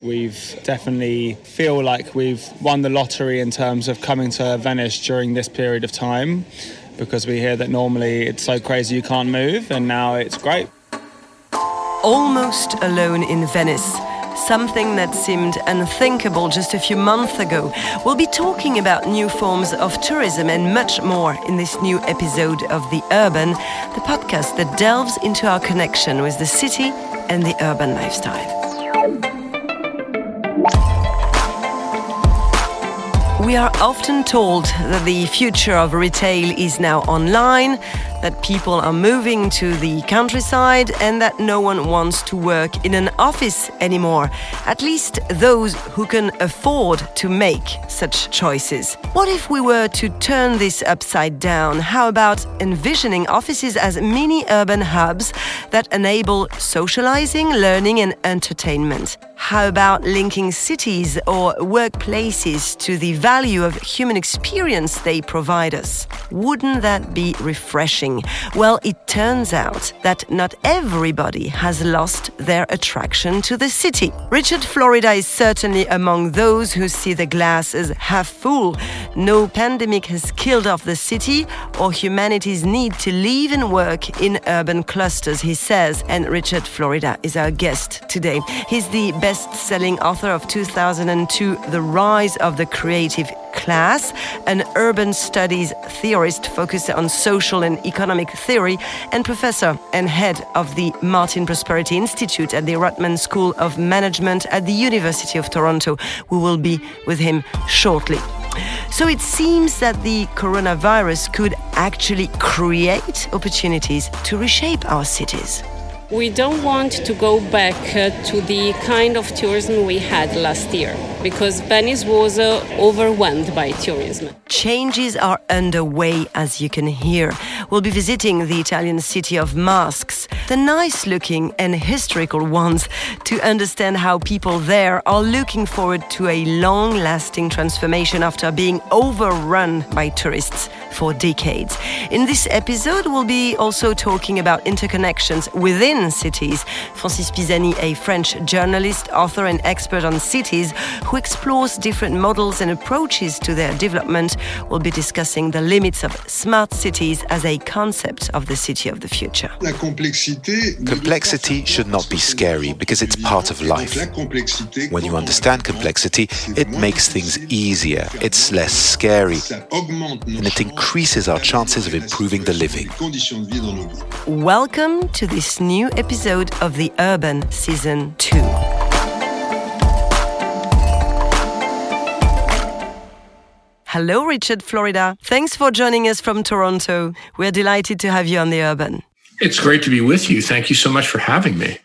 We've definitely feel like we've won the lottery in terms of coming to Venice during this period of time because we hear that normally it's so crazy you can't move and now it's great. Almost alone in Venice something that seemed unthinkable just a few months ago. We'll be talking about new forms of tourism and much more in this new episode of The Urban, the podcast that delves into our connection with the city and the urban lifestyle. We are often told that the future of retail is now online, that people are moving to the countryside, and that no one wants to work in an office anymore. At least those who can afford to make such choices. What if we were to turn this upside down? How about envisioning offices as mini urban hubs that enable socializing, learning, and entertainment? How about linking cities or workplaces to the value of human experience they provide us? Wouldn't that be refreshing? Well, it turns out that not everybody has lost their attraction to the city. Richard Florida is certainly among those who see the glass as half full. No pandemic has killed off the city or humanity's need to live and work in urban clusters, he says. And Richard Florida is our guest today. He's the best selling author of 2002, The Rise of the Creative Class, an urban studies theorist focused on social and economic theory, and professor and head of the Martin Prosperity Institute at the Rotman School of Management at the University of Toronto. We will be with him shortly. So it seems that the coronavirus could actually create opportunities to reshape our cities. We don't want to go back uh, to the kind of tourism we had last year because Venice was uh, overwhelmed by tourism. Changes are underway, as you can hear. We'll be visiting the Italian city of masks, the nice looking and historical ones, to understand how people there are looking forward to a long lasting transformation after being overrun by tourists for decades. In this episode, we'll be also talking about interconnections within cities. Francis Pisani, a French journalist, author, and expert on cities who explores different models and approaches to their development, will be discussing the limits of smart cities as a concept of the city of the future. Complexity should not be scary because it's part of life. When you understand complexity, it makes things easier, it's less scary, and it increases our chances of improving the living. Welcome to this new episode of The Urban Season 2. Hello, Richard Florida. Thanks for joining us from Toronto. We're delighted to have you on The Urban. It's great to be with you. Thank you so much for having me.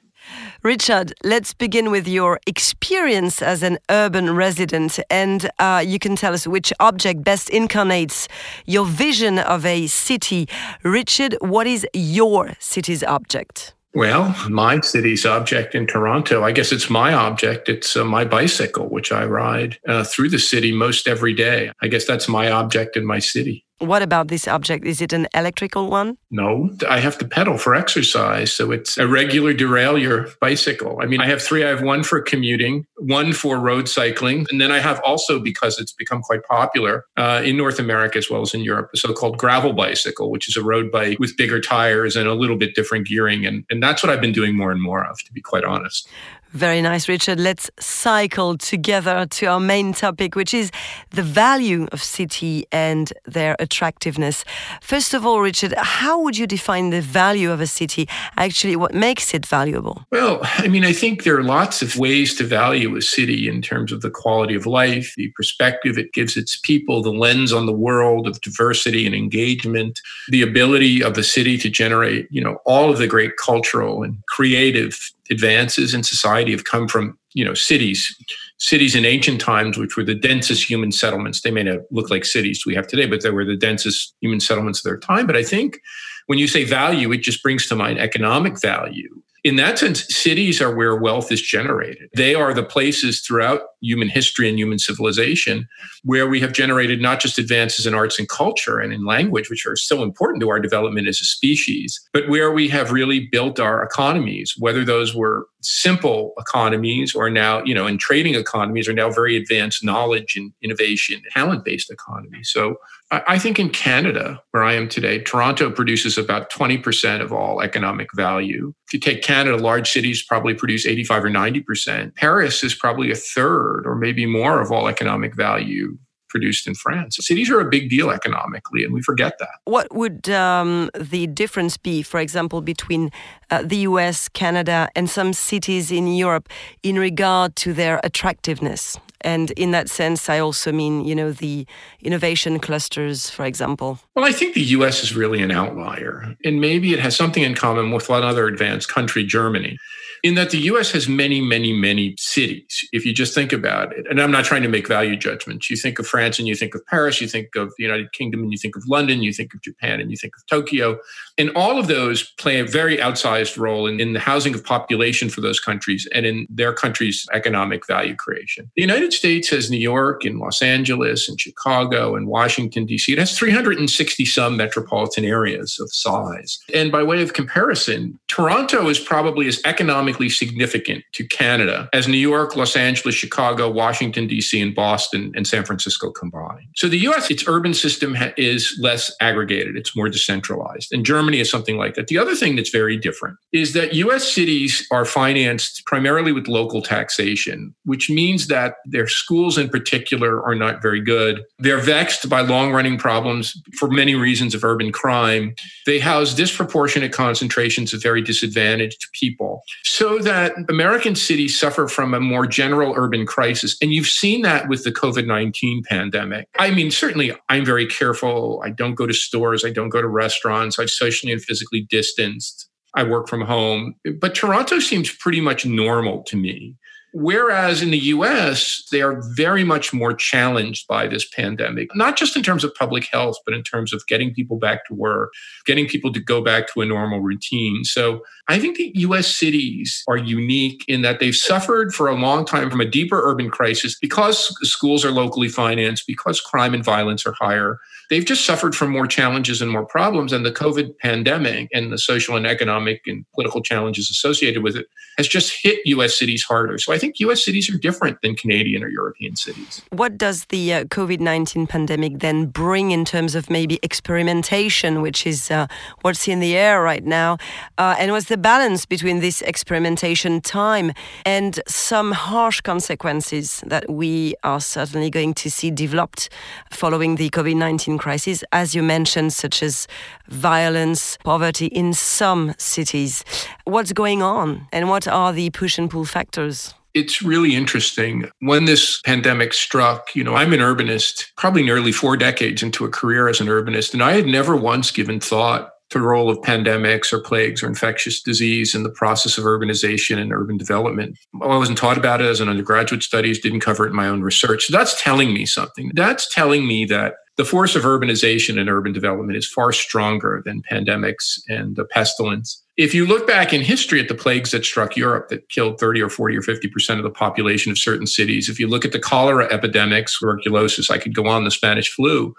Richard, let's begin with your experience as an urban resident, and uh, you can tell us which object best incarnates your vision of a city. Richard, what is your city's object? Well, my city's object in Toronto, I guess it's my object. It's uh, my bicycle, which I ride uh, through the city most every day. I guess that's my object in my city. What about this object? Is it an electrical one? No, I have to pedal for exercise. So it's a regular derailleur bicycle. I mean, I have three. I have one for commuting, one for road cycling. And then I have also, because it's become quite popular uh, in North America as well as in Europe, a so called gravel bicycle, which is a road bike with bigger tires and a little bit different gearing. And, and that's what I've been doing more and more of, to be quite honest. Very nice, Richard. Let's cycle together to our main topic, which is the value of city and their attractiveness. First of all, Richard, how would you define the value of a city? Actually, what makes it valuable? Well, I mean, I think there are lots of ways to value a city in terms of the quality of life, the perspective it gives its people, the lens on the world of diversity and engagement, the ability of a city to generate, you know, all of the great cultural and creative advances in society have come from you know cities. Cities in ancient times which were the densest human settlements they may not look like cities we have today but they were the densest human settlements of their time. But i think when you say value it just brings to mind economic value In that sense, cities are where wealth is generated. They are the places throughout human history and human civilization where we have generated not just advances in arts and culture and in language, which are so important to our development as a species, but where we have really built our economies, whether those were simple economies or now, you know, in trading economies are now very advanced knowledge and innovation, talent based economies. So I think in Canada, where I am today, Toronto produces about 20% of all economic value. If you take Canada, large cities probably produce 85 or 90%. Paris is probably a third or maybe more of all economic value produced in France. Cities are a big deal economically, and we forget that. What would um, the difference be, for example, between uh, the US, Canada, and some cities in Europe in regard to their attractiveness? And in that sense, I also mean, you know, the innovation clusters, for example. Well, I think the US is really an outlier. And maybe it has something in common with one other advanced country, Germany in that the US has many, many, many cities, if you just think about it. And I'm not trying to make value judgments. You think of France and you think of Paris, you think of the United Kingdom and you think of London, you think of Japan and you think of Tokyo. And all of those play a very outsized role in, in the housing of population for those countries and in their country's economic value creation. The United States has New York and Los Angeles and Chicago and Washington, D.C. It has 360 some metropolitan areas of size. And by way of comparison, Toronto is probably as economic economically significant to Canada as New York, Los Angeles, Chicago, Washington, D.C., and Boston and San Francisco combined. So the US, its urban system ha- is less aggregated, it's more decentralized. And Germany is something like that. The other thing that's very different is that US cities are financed primarily with local taxation, which means that their schools in particular are not very good. They're vexed by long running problems for many reasons of urban crime. They house disproportionate concentrations of very disadvantaged people. So so that American cities suffer from a more general urban crisis. And you've seen that with the COVID 19 pandemic. I mean, certainly I'm very careful. I don't go to stores, I don't go to restaurants, I've socially and physically distanced. I work from home. But Toronto seems pretty much normal to me. Whereas in the US, they are very much more challenged by this pandemic, not just in terms of public health, but in terms of getting people back to work, getting people to go back to a normal routine. So I think the US cities are unique in that they've suffered for a long time from a deeper urban crisis because schools are locally financed, because crime and violence are higher. They've just suffered from more challenges and more problems. And the COVID pandemic and the social and economic and political challenges associated with it has just hit US cities harder. So I think US cities are different than Canadian or European cities. What does the uh, COVID 19 pandemic then bring in terms of maybe experimentation, which is uh, what's in the air right now? Uh, and what's the balance between this experimentation time and some harsh consequences that we are certainly going to see developed following the COVID 19 crisis, as you mentioned, such as violence, poverty in some cities? What's going on and what are the push and pull factors? it's really interesting. When this pandemic struck, you know, I'm an urbanist, probably nearly four decades into a career as an urbanist, and I had never once given thought to the role of pandemics or plagues or infectious disease in the process of urbanization and urban development. Well, I wasn't taught about it as an undergraduate studies, didn't cover it in my own research. So that's telling me something. That's telling me that the force of urbanization and urban development is far stronger than pandemics and the pestilence. If you look back in history at the plagues that struck Europe that killed 30 or 40 or 50% of the population of certain cities, if you look at the cholera epidemics, tuberculosis, I could go on, the Spanish flu,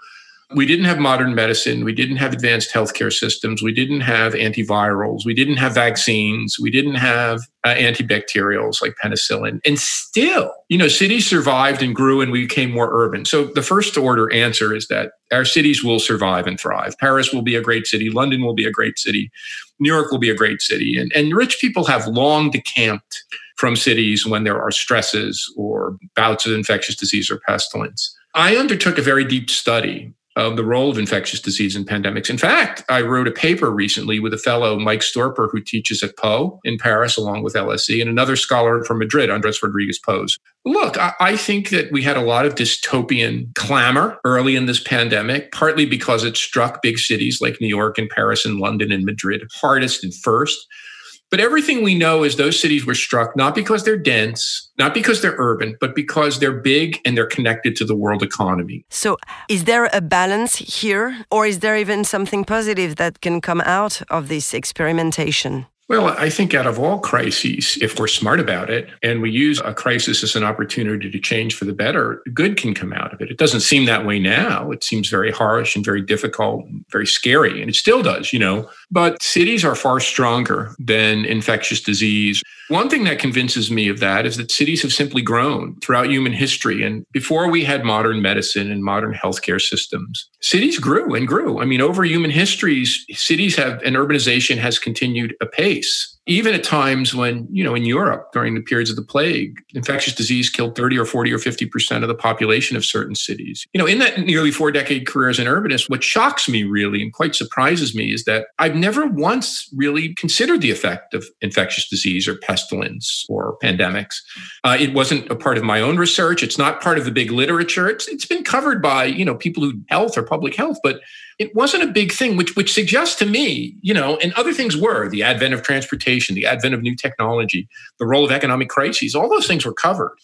we didn't have modern medicine. We didn't have advanced healthcare systems. We didn't have antivirals. We didn't have vaccines. We didn't have uh, antibacterials like penicillin. And still, you know, cities survived and grew and we became more urban. So the first order answer is that our cities will survive and thrive. Paris will be a great city. London will be a great city. New York will be a great city. And, and rich people have long decamped from cities when there are stresses or bouts of infectious disease or pestilence. I undertook a very deep study of the role of infectious disease in pandemics. In fact, I wrote a paper recently with a fellow, Mike Storper, who teaches at Po in Paris along with LSE, and another scholar from Madrid, Andres Rodriguez Pose. Look, I think that we had a lot of dystopian clamor early in this pandemic, partly because it struck big cities like New York and Paris and London and Madrid hardest and first. But everything we know is those cities were struck not because they're dense, not because they're urban, but because they're big and they're connected to the world economy. So, is there a balance here, or is there even something positive that can come out of this experimentation? Well, I think out of all crises, if we're smart about it and we use a crisis as an opportunity to change for the better, good can come out of it. It doesn't seem that way now. It seems very harsh and very difficult and very scary, and it still does, you know. But cities are far stronger than infectious disease. One thing that convinces me of that is that cities have simply grown throughout human history. And before we had modern medicine and modern healthcare systems, cities grew and grew. I mean, over human histories, cities have, and urbanization has continued apace even at times when, you know, in Europe during the periods of the plague, infectious disease killed 30 or 40 or 50% of the population of certain cities. You know, in that nearly four decade career as an urbanist, what shocks me really and quite surprises me is that I've never once really considered the effect of infectious disease or pestilence or pandemics. Uh, it wasn't a part of my own research. It's not part of the big literature. It's, it's been covered by, you know, people who health or public health, but it wasn't a big thing, which which suggests to me, you know, and other things were the advent of transportation, the advent of new technology, the role of economic crises, all those things were covered.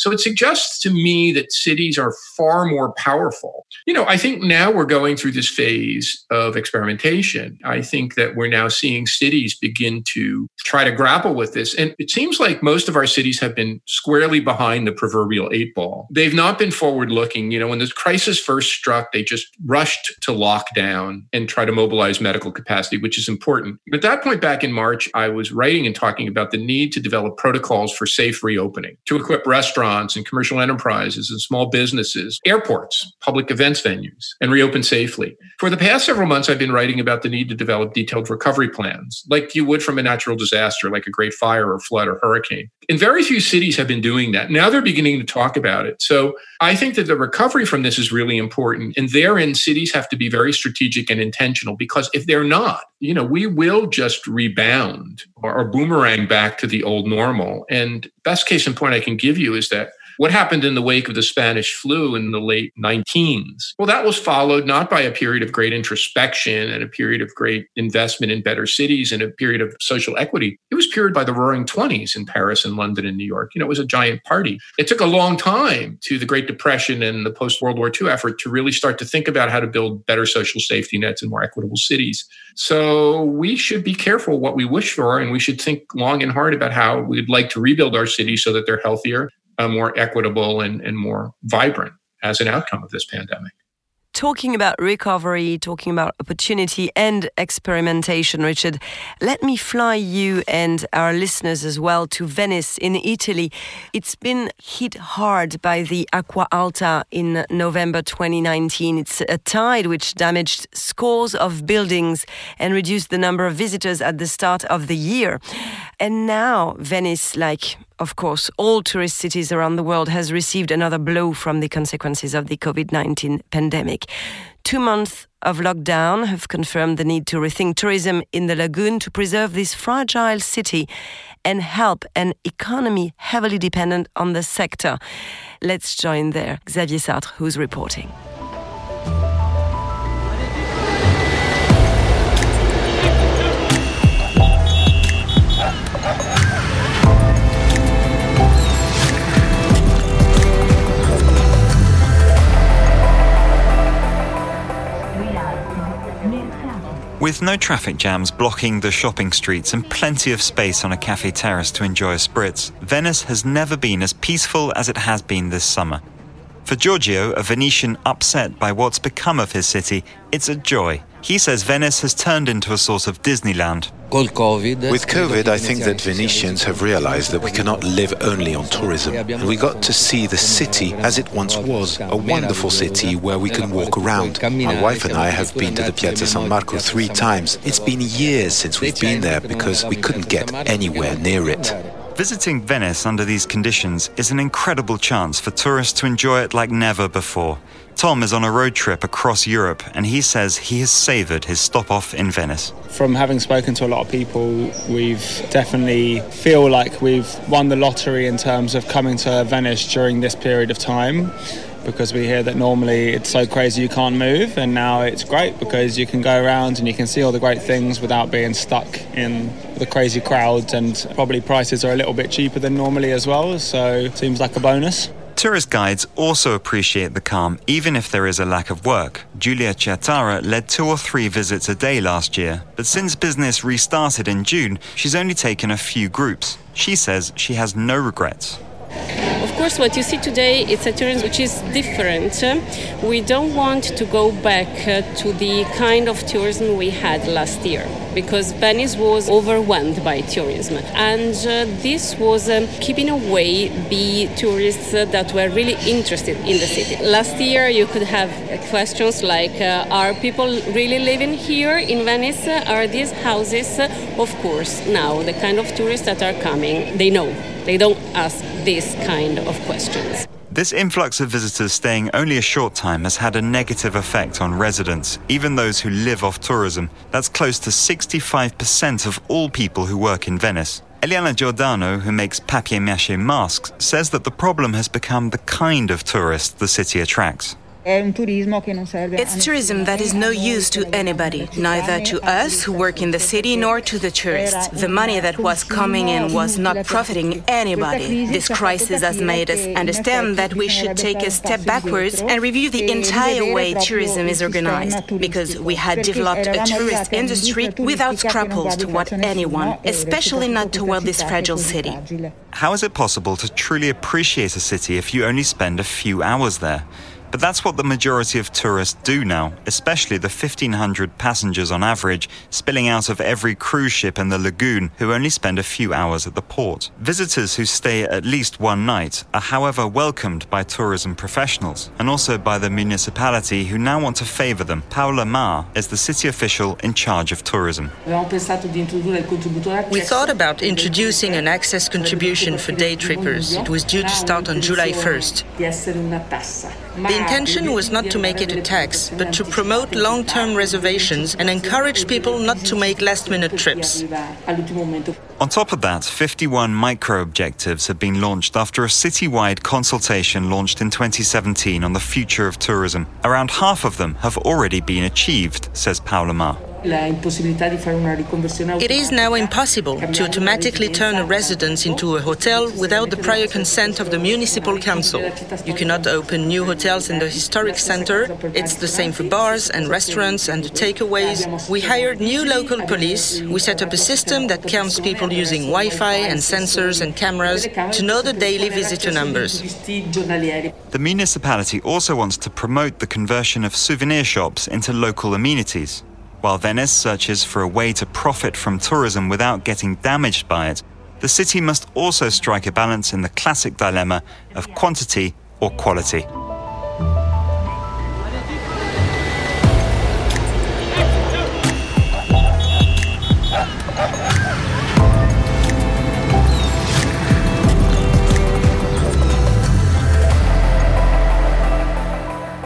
So it suggests to me that cities are far more powerful. You know, I think now we're going through this phase of experimentation. I think that we're now seeing cities begin to try to grapple with this. And it seems like most of our cities have been squarely behind the proverbial eight ball. They've not been forward looking. You know, when this crisis first struck, they just rushed to lockdown and try to mobilize medical capacity, which is important. At that point back in March, I was writing and talking about the need to develop protocols for safe reopening, to equip restaurants restaurants and commercial enterprises and small businesses, airports, public events venues, and reopen safely. For the past several months, I've been writing about the need to develop detailed recovery plans, like you would from a natural disaster, like a great fire or flood or hurricane. And very few cities have been doing that. Now they're beginning to talk about it. So I think that the recovery from this is really important. And therein, cities have to be very strategic and intentional because if they're not, you know, we will just rebound or, or boomerang back to the old normal. And best case in point I can give you is that what happened in the wake of the Spanish flu in the late 19s? Well, that was followed not by a period of great introspection and a period of great investment in better cities and a period of social equity. It was period by the roaring 20s in Paris and London and New York. You know, it was a giant party. It took a long time to the Great Depression and the post World War II effort to really start to think about how to build better social safety nets and more equitable cities. So we should be careful what we wish for, and we should think long and hard about how we'd like to rebuild our cities so that they're healthier uh, more equitable and, and more vibrant as an outcome of this pandemic talking about recovery, talking about opportunity and experimentation, Richard, let me fly you and our listeners as well to Venice in Italy. It's been hit hard by the Acqua Alta in November 2019. It's a tide which damaged scores of buildings and reduced the number of visitors at the start of the year. And now Venice, like of course, all tourist cities around the world has received another blow from the consequences of the COVID-19 pandemic. Two months of lockdown have confirmed the need to rethink tourism in the lagoon to preserve this fragile city and help an economy heavily dependent on the sector. Let's join there Xavier Sartre, who's reporting. With no traffic jams blocking the shopping streets and plenty of space on a cafe terrace to enjoy a spritz, Venice has never been as peaceful as it has been this summer. For Giorgio, a Venetian upset by what's become of his city, it's a joy. He says Venice has turned into a sort of Disneyland. With COVID, I think that Venetians have realized that we cannot live only on tourism. And we got to see the city as it once was, a wonderful city where we can walk around. My wife and I have been to the Piazza San Marco three times. It's been years since we've been there because we couldn't get anywhere near it. Visiting Venice under these conditions is an incredible chance for tourists to enjoy it like never before. Tom is on a road trip across Europe and he says he has savoured his stop off in Venice. From having spoken to a lot of people, we've definitely feel like we've won the lottery in terms of coming to Venice during this period of time because we hear that normally it's so crazy you can't move and now it's great because you can go around and you can see all the great things without being stuck in the crazy crowds and probably prices are a little bit cheaper than normally as well so it seems like a bonus tourist guides also appreciate the calm, even if there is a lack of work. Julia Chiatara led two or three visits a day last year, but since business restarted in June, she's only taken a few groups. She says she has no regrets. Of course, what you see today it's a tourism which is different. We don't want to go back uh, to the kind of tourism we had last year because Venice was overwhelmed by tourism, and uh, this was um, keeping away the tourists that were really interested in the city. Last year, you could have questions like, uh, "Are people really living here in Venice? Are these houses?" Of course, now the kind of tourists that are coming, they know they don't ask this kind of questions. This influx of visitors staying only a short time has had a negative effect on residents, even those who live off tourism. That's close to 65% of all people who work in Venice. Eliana Giordano, who makes papier-mâché masks, says that the problem has become the kind of tourist the city attracts. It's tourism that is no use to anybody, neither to us who work in the city nor to the tourists. The money that was coming in was not profiting anybody. This crisis has made us understand that we should take a step backwards and review the entire way tourism is organized, because we had developed a tourist industry without scruples toward anyone, especially not toward this fragile city. How is it possible to truly appreciate a city if you only spend a few hours there? But that's what the majority of tourists do now, especially the 1,500 passengers on average spilling out of every cruise ship in the lagoon who only spend a few hours at the port. Visitors who stay at least one night are, however, welcomed by tourism professionals and also by the municipality who now want to favour them. Paola Mar is the city official in charge of tourism. We thought about introducing an access contribution for day trippers. It was due to start on July 1st. Intention was not to make it a tax, but to promote long term reservations and encourage people not to make last minute trips. On top of that, 51 micro objectives have been launched after a citywide consultation launched in 2017 on the future of tourism. Around half of them have already been achieved, says Paola Mar. It is now impossible to automatically turn a residence into a hotel without the prior consent of the municipal council. You cannot open new hotels in the historic center. It's the same for bars and restaurants and takeaways. We hired new local police. We set up a system that counts people using Wi Fi and sensors and cameras to know the daily visitor numbers. The municipality also wants to promote the conversion of souvenir shops into local amenities. While Venice searches for a way to profit from tourism without getting damaged by it, the city must also strike a balance in the classic dilemma of quantity or quality.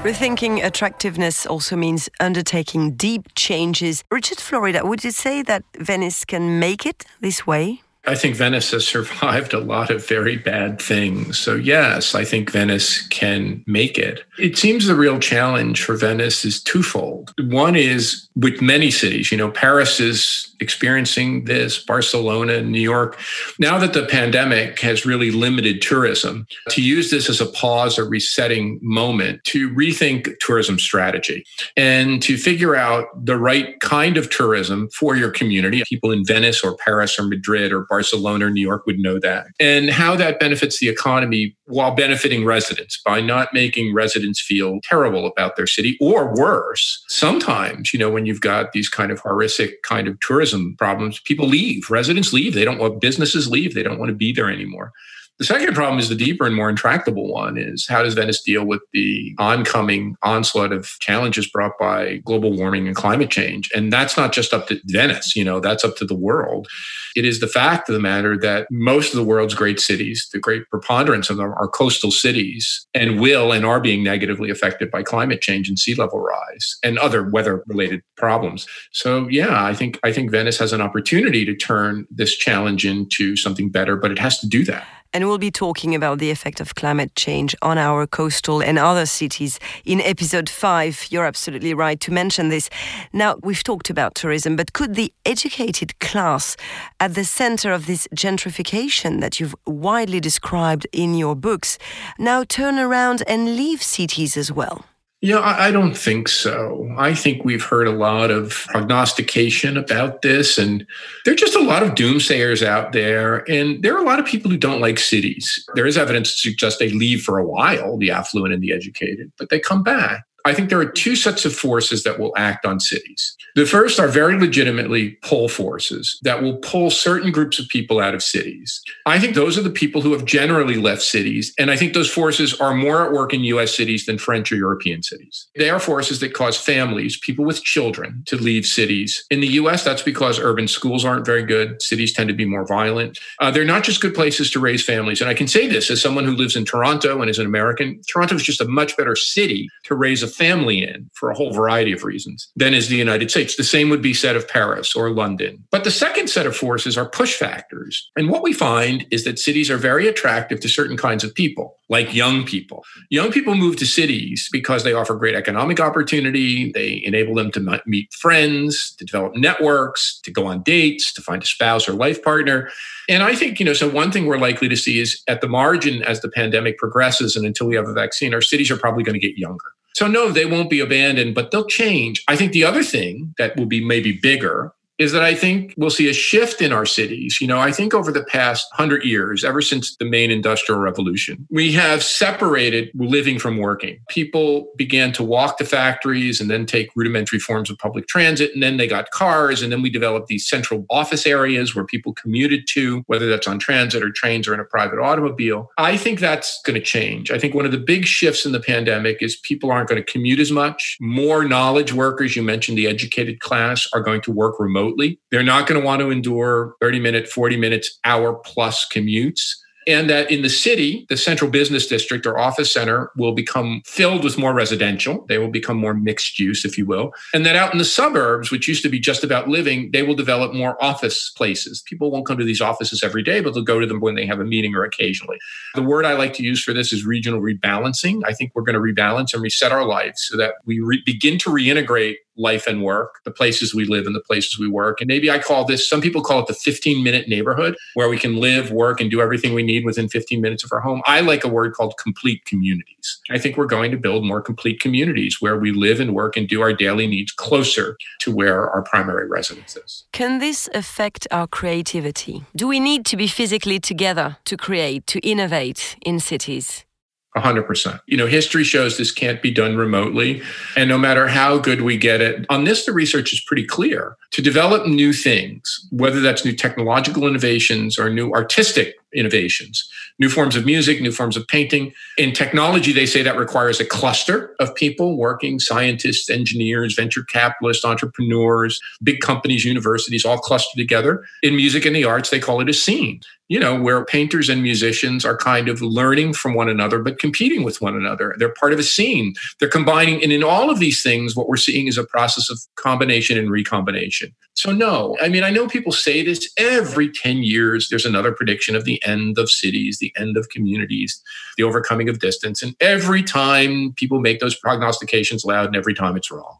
Rethinking attractiveness also means undertaking deep changes. Richard Florida, would you say that Venice can make it this way? I think Venice has survived a lot of very bad things. So, yes, I think Venice can make it. It seems the real challenge for Venice is twofold. One is with many cities, you know, Paris is experiencing this, Barcelona, New York. Now that the pandemic has really limited tourism, to use this as a pause or resetting moment to rethink tourism strategy and to figure out the right kind of tourism for your community. People in Venice or Paris or Madrid or Barcelona or New York would know that. And how that benefits the economy while benefiting residents by not making residents feel terrible about their city or worse. Sometimes, you know, when you've got these kind of horrific kind of tourism problems, people leave, residents leave. They don't want businesses leave. They don't want to be there anymore. The second problem is the deeper and more intractable one is how does Venice deal with the oncoming onslaught of challenges brought by global warming and climate change? And that's not just up to Venice, you know, that's up to the world. It is the fact of the matter that most of the world's great cities, the great preponderance of them are coastal cities and will and are being negatively affected by climate change and sea level rise and other weather related problems. So yeah, I think I think Venice has an opportunity to turn this challenge into something better, but it has to do that. And we'll be talking about the effect of climate change on our coastal and other cities in episode five. You're absolutely right to mention this. Now, we've talked about tourism, but could the educated class at the center of this gentrification that you've widely described in your books now turn around and leave cities as well? Yeah, I, don't think so. I think we've heard a lot of prognostication about this, and there are just a lot of doomsayers out there. And there are a lot of people who don't like cities. There is evidence to suggest they leave for a while, the affluent and the educated, but they come back. I think there are two sets of forces that will act on cities. The first are very legitimately pull forces that will pull certain groups of people out of cities. I think those are the people who have generally left cities. And I think those forces are more at work in US cities than French or European cities. They are forces that cause families, people with children, to leave cities. In the US, that's because urban schools aren't very good. Cities tend to be more violent. Uh, they're not just good places to raise families. And I can say this as someone who lives in Toronto and is an American Toronto is just a much better city to raise a family in for a whole variety of reasons than is the United States. The same would be said of Paris or London. But the second set of forces are push factors. And what we find is that cities are very attractive to certain kinds of people, like young people. Young people move to cities because they offer great economic opportunity, they enable them to meet friends, to develop networks, to go on dates, to find a spouse or life partner. And I think, you know, so one thing we're likely to see is at the margin as the pandemic progresses and until we have a vaccine, our cities are probably going to get younger. So, no, they won't be abandoned, but they'll change. I think the other thing that will be maybe bigger is that I think we'll see a shift in our cities. You know, I think over the past hundred years, ever since the main industrial revolution, we have separated living from working. People began to walk to factories and then take rudimentary forms of public transit. And then they got cars. And then we developed these central office areas where people commuted to, whether that's on transit or trains or in a private automobile. I think that's going to change. I think one of the big shifts in the pandemic is people aren't going to commute as much. More knowledge workers, you mentioned the educated class, are going to work remotely remotely. They're not going to want to endure 30 minute, 40 minutes, hour plus commutes and that in the city, the central business district or office center will become filled with more residential. They will become more mixed use, if you will. And that out in the suburbs, which used to be just about living, they will develop more office places. People won't come to these offices every day, but they'll go to them when they have a meeting or occasionally. The word I like to use for this is regional rebalancing. I think we're going to rebalance and reset our lives so that we re- begin to reintegrate life and work, the places we live and the places we work. And maybe I call this, some people call it the 15 minute neighborhood where we can live, work, and do everything we need within 15 minutes of our home. I like a word called complete communities. I think we're going to build more complete communities where we live and work and do our daily needs closer to where our primary residence is. Can this affect our creativity? Do we need to be physically together to create, to innovate in cities? 100%. You know, history shows this can't be done remotely. And no matter how good we get it, on this, the research is pretty clear. To develop new things, whether that's new technological innovations or new artistic innovations, new forms of music, new forms of painting. In technology, they say that requires a cluster of people working scientists, engineers, venture capitalists, entrepreneurs, big companies, universities, all clustered together. In music and the arts, they call it a scene you know, where painters and musicians are kind of learning from one another, but competing with one another. They're part of a scene. They're combining. And in all of these things, what we're seeing is a process of combination and recombination. So, no, I mean, I know people say this every 10 years, there's another prediction of the end of cities, the end of communities, the overcoming of distance. And every time people make those prognostications loud, and every time it's wrong.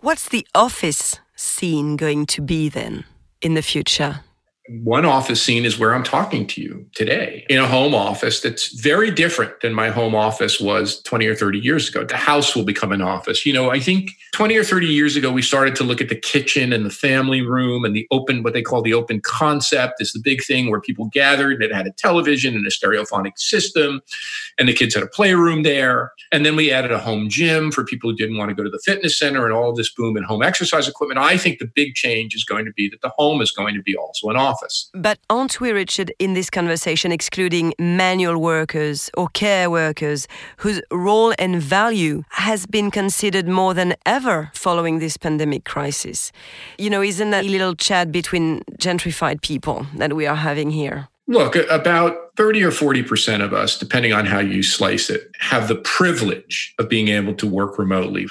What's the office scene going to be then in the future? One office scene is where I'm talking to you today in a home office that's very different than my home office was 20 or 30 years ago. The house will become an office. You know, I think 20 or 30 years ago, we started to look at the kitchen and the family room and the open, what they call the open concept is the big thing where people gathered. and It had a television and a stereophonic system, and the kids had a playroom there. And then we added a home gym for people who didn't want to go to the fitness center and all this boom in home exercise equipment. I think the big change is going to be that the home is going to be also an office office. But aren't we, Richard, in this conversation excluding manual workers or care workers whose role and value has been considered more than ever following this pandemic crisis? You know, isn't that a little chat between gentrified people that we are having here? Look, about 30 or 40% of us, depending on how you slice it, have the privilege of being able to work remotely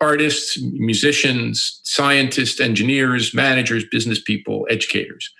artists, musicians, scientists, engineers, managers, business people, educators.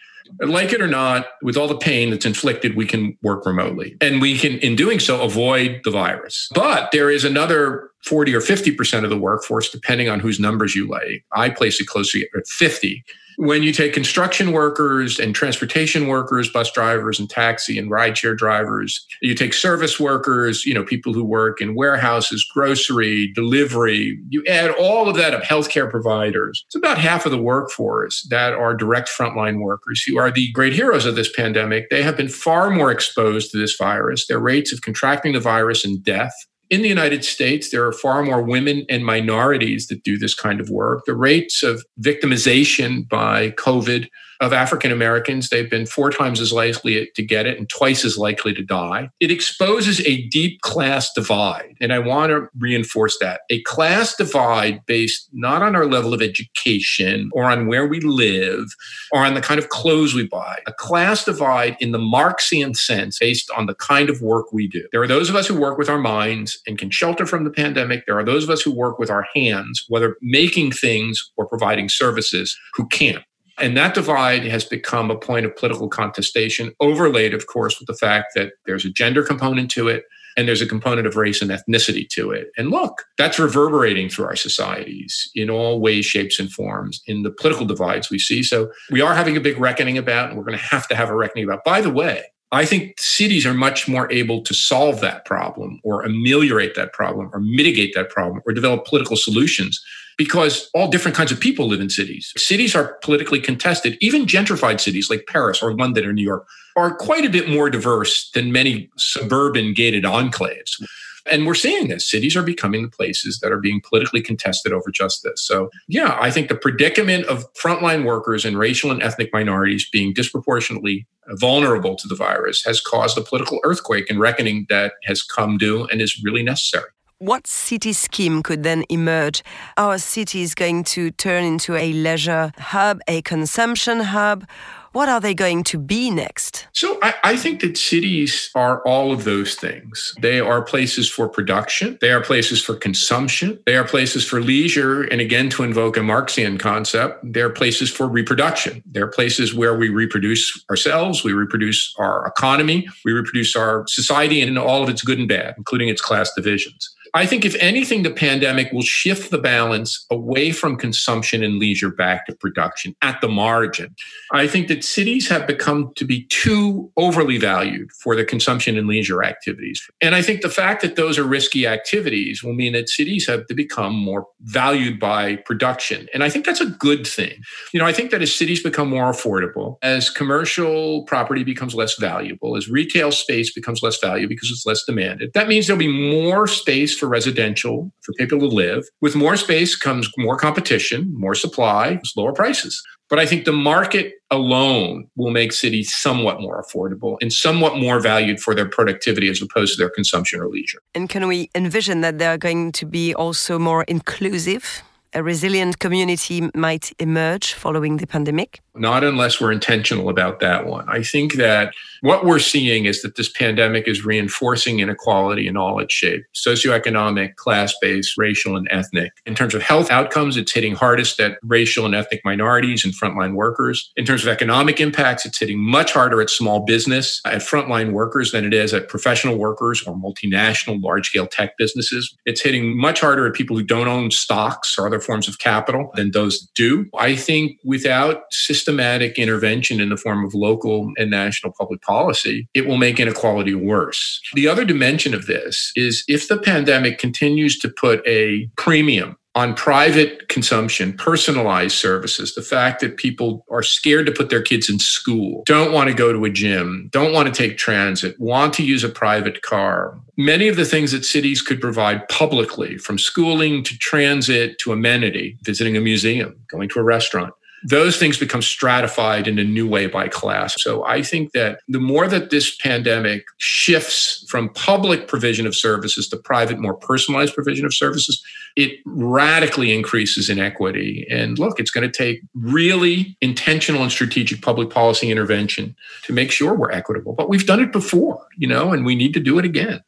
Like it or not, with all the pain that's inflicted, we can work remotely. And we can, in doing so, avoid the virus. But there is another 40 or 50% of the workforce, depending on whose numbers you lay. I place it closely at 50 when you take construction workers and transportation workers, bus drivers and taxi and rideshare drivers, you take service workers, you know, people who work in warehouses, grocery, delivery, you add all of that up, healthcare providers. It's about half of the workforce that are direct frontline workers who are the great heroes of this pandemic. They have been far more exposed to this virus. Their rates of contracting the virus and death in the United States, there are far more women and minorities that do this kind of work. The rates of victimization by COVID of African Americans, they've been four times as likely to get it and twice as likely to die. It exposes a deep class divide. And I want to reinforce that a class divide based not on our level of education or on where we live or on the kind of clothes we buy, a class divide in the Marxian sense based on the kind of work we do. There are those of us who work with our minds and can shelter from the pandemic. There are those of us who work with our hands, whether making things or providing services, who can't. And that divide has become a point of political contestation, overlaid, of course, with the fact that there's a gender component to it and there's a component of race and ethnicity to it. And look, that's reverberating through our societies in all ways, shapes, and forms in the political divides we see. So we are having a big reckoning about, and we're going to have to have a reckoning about. By the way, I think cities are much more able to solve that problem or ameliorate that problem or mitigate that problem or develop political solutions because all different kinds of people live in cities. Cities are politically contested. Even gentrified cities like Paris or London or New York are quite a bit more diverse than many suburban gated enclaves. And we're seeing this. Cities are becoming the places that are being politically contested over justice. So, yeah, I think the predicament of frontline workers and racial and ethnic minorities being disproportionately vulnerable to the virus has caused a political earthquake and reckoning that has come due and is really necessary what city scheme could then emerge? Our city is going to turn into a leisure hub, a consumption hub. What are they going to be next? So I, I, think that cities are all of those things. They are places for production. They are places for consumption. They are places for leisure. And again, to invoke a Marxian concept, they're places for reproduction. They're places where we reproduce ourselves, we reproduce our economy, we reproduce our society and all of its good and bad, including its class divisions. I think, if anything, the pandemic will shift the balance away from consumption and leisure back to production at the margin. I think that cities have become to be too overly valued for the consumption and leisure activities. And I think the fact that those are risky activities will mean that cities have to become more valued by production. And I think that's a good thing. You know, I think that as cities become more affordable, as commercial property becomes less valuable, as retail space becomes less valuable because it's less demanded, that means there'll be more space for residential, for people to live. With more space comes more competition, more supply, lower prices. But I think the market alone will make cities somewhat more affordable and somewhat more valued for their productivity as opposed to their consumption or leisure. And can we envision that they're going to be also more inclusive? A resilient community might emerge following the pandemic? Not unless we're intentional about that one. I think that what we're seeing is that this pandemic is reinforcing inequality in all its shapes socioeconomic, class based, racial, and ethnic. In terms of health outcomes, it's hitting hardest at racial and ethnic minorities and frontline workers. In terms of economic impacts, it's hitting much harder at small business, at frontline workers than it is at professional workers or multinational, large scale tech businesses. It's hitting much harder at people who don't own stocks or other forms of capital than those do. I think without systematic intervention in the form of local and national public policy, it will make inequality worse. The other dimension of this is if the pandemic continues to put a premium on private consumption, personalized services, the fact that people are scared to put their kids in school, don't want to go to a gym, don't want to take transit, want to use a private car. Many of the things that cities could provide publicly, from schooling to transit to amenity, visiting a museum, going to a restaurant, those things become stratified in a new way by class. So I think that the more that this pandemic shifts from public provision of services to private, more personalized provision of services, it radically increases inequity. And look, it's going to take really intentional and strategic public policy intervention to make sure we're equitable. But we've done it before, you know, and we need to do it again.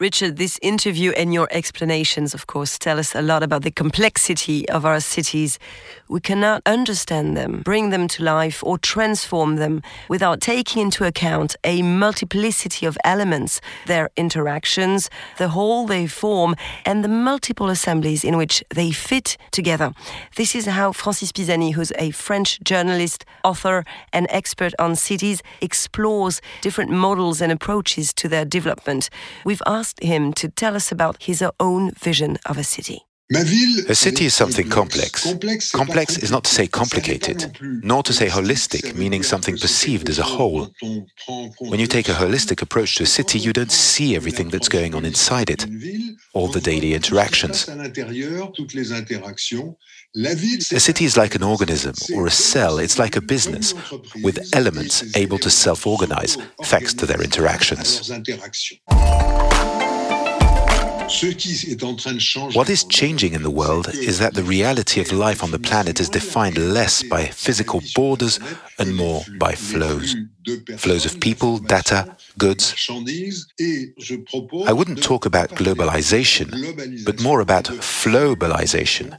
Richard, this interview and your explanations, of course, tell us a lot about the complexity of our cities. We cannot understand them, bring them to life, or transform them without taking into account a multiplicity of elements, their interactions, the whole they form, and the multiple assemblies in which they fit together. This is how Francis Pisani, who's a French journalist, author, and expert on cities, explores different models and approaches to their development. We've asked asked him to tell us about his own vision of a city. A city is something complex. Complex is not to say complicated, nor to say holistic, meaning something perceived as a whole. When you take a holistic approach to a city, you don't see everything that's going on inside it, all the daily interactions. A city is like an organism or a cell, it's like a business, with elements able to self organize thanks to their interactions. What is changing in the world is that the reality of life on the planet is defined less by physical borders and more by flows. Flows of people, data, goods. I wouldn't talk about globalization, but more about flowbalization,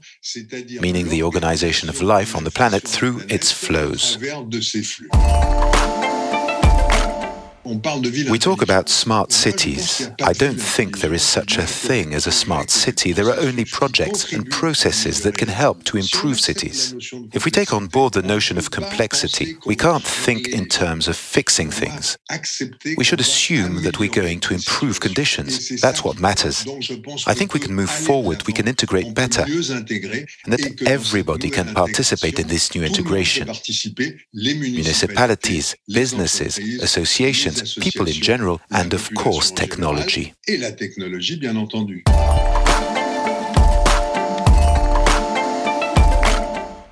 meaning the organization of life on the planet through its flows. We talk about smart cities. I don't think there is such a thing as a smart city. There are only projects and processes that can help to improve cities. If we take on board the notion of complexity, we can't think in terms of fixing things. We should assume that we're going to improve conditions. That's what matters. I think we can move forward, we can integrate better, and that everybody can participate in this new integration. Municipalities, businesses, associations, people in general, and of course technology.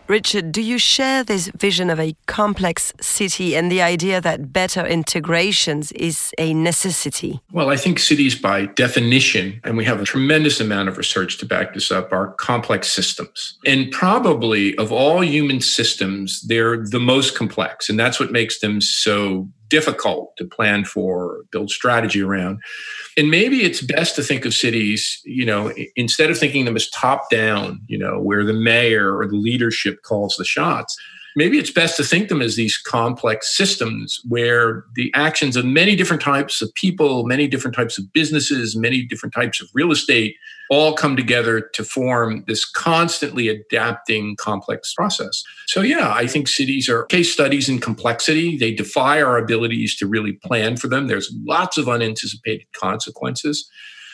Richard, do you share this vision of a complex city and the idea that better integrations is a necessity? Well, I think cities, by definition, and we have a tremendous amount of research to back this up, are complex systems. And probably of all human systems, they're the most complex. And that's what makes them so difficult to plan for, build strategy around. And maybe it's best to think of cities, you know, instead of thinking them as top down, you know, where the mayor or the leadership calls the shots, maybe it's best to think them as these complex systems where the actions of many different types of people, many different types of businesses, many different types of real estate all come together to form this constantly adapting complex process. So, yeah, I think cities are case studies in complexity. They defy our abilities to really plan for them. There's lots of unanticipated consequences.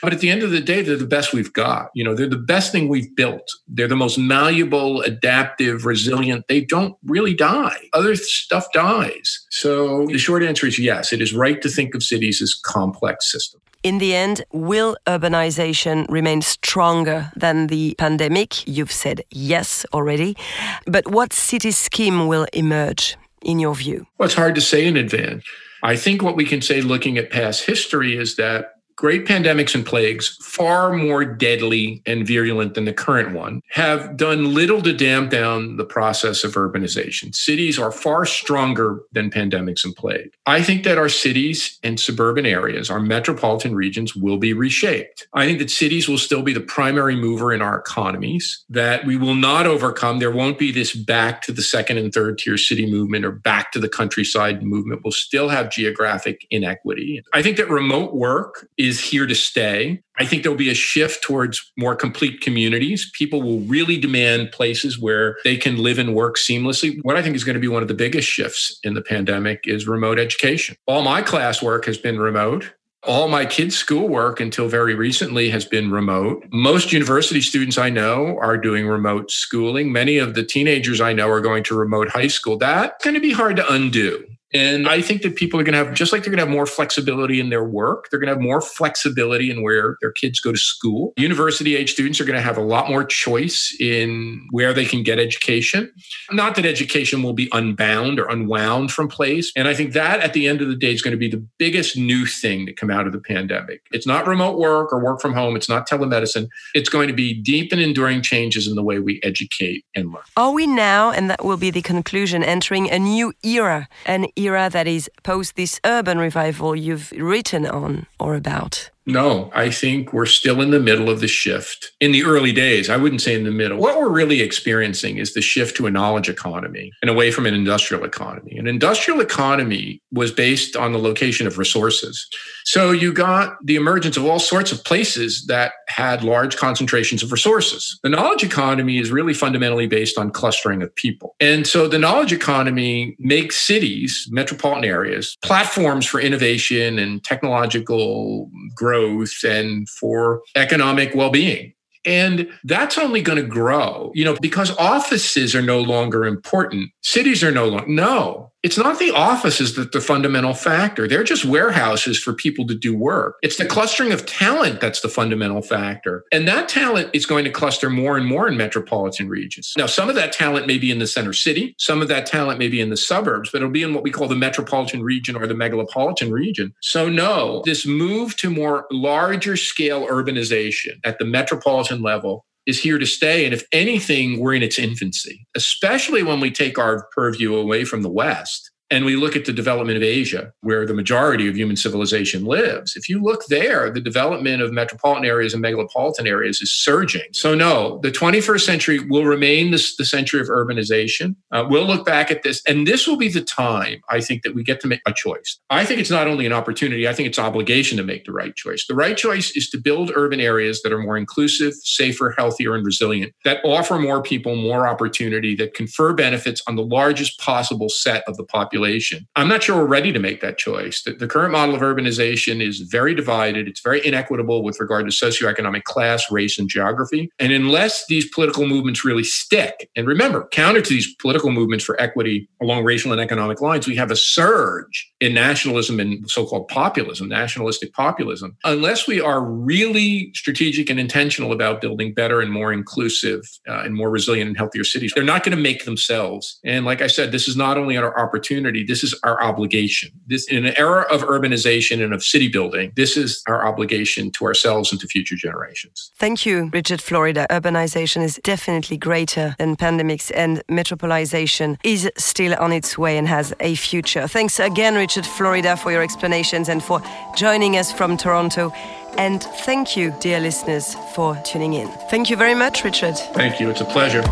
But at the end of the day, they're the best we've got. You know, they're the best thing we've built. They're the most malleable, adaptive, resilient. They don't really die. Other stuff dies. So the short answer is yes, it is right to think of cities as complex systems. In the end, will urbanization remain stronger than the pandemic? You've said yes already. But what city scheme will emerge, in your view? Well, it's hard to say in advance. I think what we can say looking at past history is that great pandemics and plagues, far more deadly and virulent than the current one, have done little to damp down the process of urbanization. Cities are far stronger than pandemics and plague. I think that our cities and suburban areas, our metropolitan regions, will be reshaped. I think that cities will still be the primary mover in our economies, that we will not overcome. There won't be this back to the second and third tier city movement or back to the countryside movement. We'll still have geographic inequity. I think that remote work is here to stay. I think there'll be a shift towards more complete communities. People will really demand places where they can live and work seamlessly. What I think is going to be one of the biggest shifts in the pandemic is remote education. All my classwork has been remote. All my kids' schoolwork until very recently has been remote. Most university students I know are doing remote schooling. Many of the teenagers I know are going to remote high school. That's going to be hard to undo. And I think that people are going to have, just like they're going to have more flexibility in their work, they're going to have more flexibility in where their kids go to school. University age students are going to have a lot more choice in where they can get education. Not that education will be unbound or unwound from place. And I think that at the end of the day is going to be the biggest new thing to come out of the pandemic. It's not remote work or work from home, it's not telemedicine. It's going to be deep and enduring changes in the way we educate and learn. Are we now, and that will be the conclusion, entering a new era, an era that is post this urban revival you've written on or about? No, I think we're still in the middle of the shift. In the early days, I wouldn't say in the middle. What we're really experiencing is the shift to a knowledge economy and away from an industrial economy. An industrial economy was based on the location of resources. So you got the emergence of all sorts of places that had large concentrations of resources. The knowledge economy is really fundamentally based on clustering of people. And so the knowledge economy makes cities, metropolitan areas, platforms for innovation and technological growth and for economic well being. And that's only going to grow, you know, because offices are no longer important. Cities are no longer, no, it's not the offices that the fundamental factor. They're just warehouses for people to do work. It's the clustering of talent that's the fundamental factor. And that talent is going to cluster more and more in metropolitan regions. Now, some of that talent may be in the center city, some of that talent may be in the suburbs, but it'll be in what we call the metropolitan region or the megalopolitan region. So, no, this move to more larger scale urbanization at the metropolitan level is here to stay. And if anything, we're in its infancy, especially when we take our purview away from the West and we look at the development of Asia, where the majority of human civilization lives, if you look there, the development of metropolitan areas and megalopolitan areas is surging. So, no, the 21st century will remain this, the century of urbanization. Uh, we'll look back at this, and this will be the time, I think, that we get to make a choice. I think it's not only an opportunity, I think it's obligation to make the right choice. The right choice is to build urban areas that are more inclusive, safer, healthier, and resilient, that offer more people more opportunity, that confer benefits on the largest possible set of the population population. I'm not sure we're ready to make that choice. The, the current model of urbanization is very divided, it's very inequitable with regard to socioeconomic class, race, and geography. And unless these political movements really stick, and remember, counter to these political movements for equity along racial and economic lines, we have a surge in nationalism and so called populism, nationalistic populism. Unless we are really strategic and intentional about building better and more inclusive uh, and more resilient and healthier cities, they're not going to make themselves. And like I said, this is not only our opportunity opportunity. This is our obligation. This in an era of urbanization and of city building, this is our obligation to ourselves and to future generations. Thank you, Richard Florida. Urbanization is definitely greater than pandemics and metropolization is still on its way and has a future. Thanks again, Richard Florida, for your explanations and for joining us from Toronto. And thank you, dear listeners, for tuning in. Thank you very much, Richard. Thank you. It's a pleasure.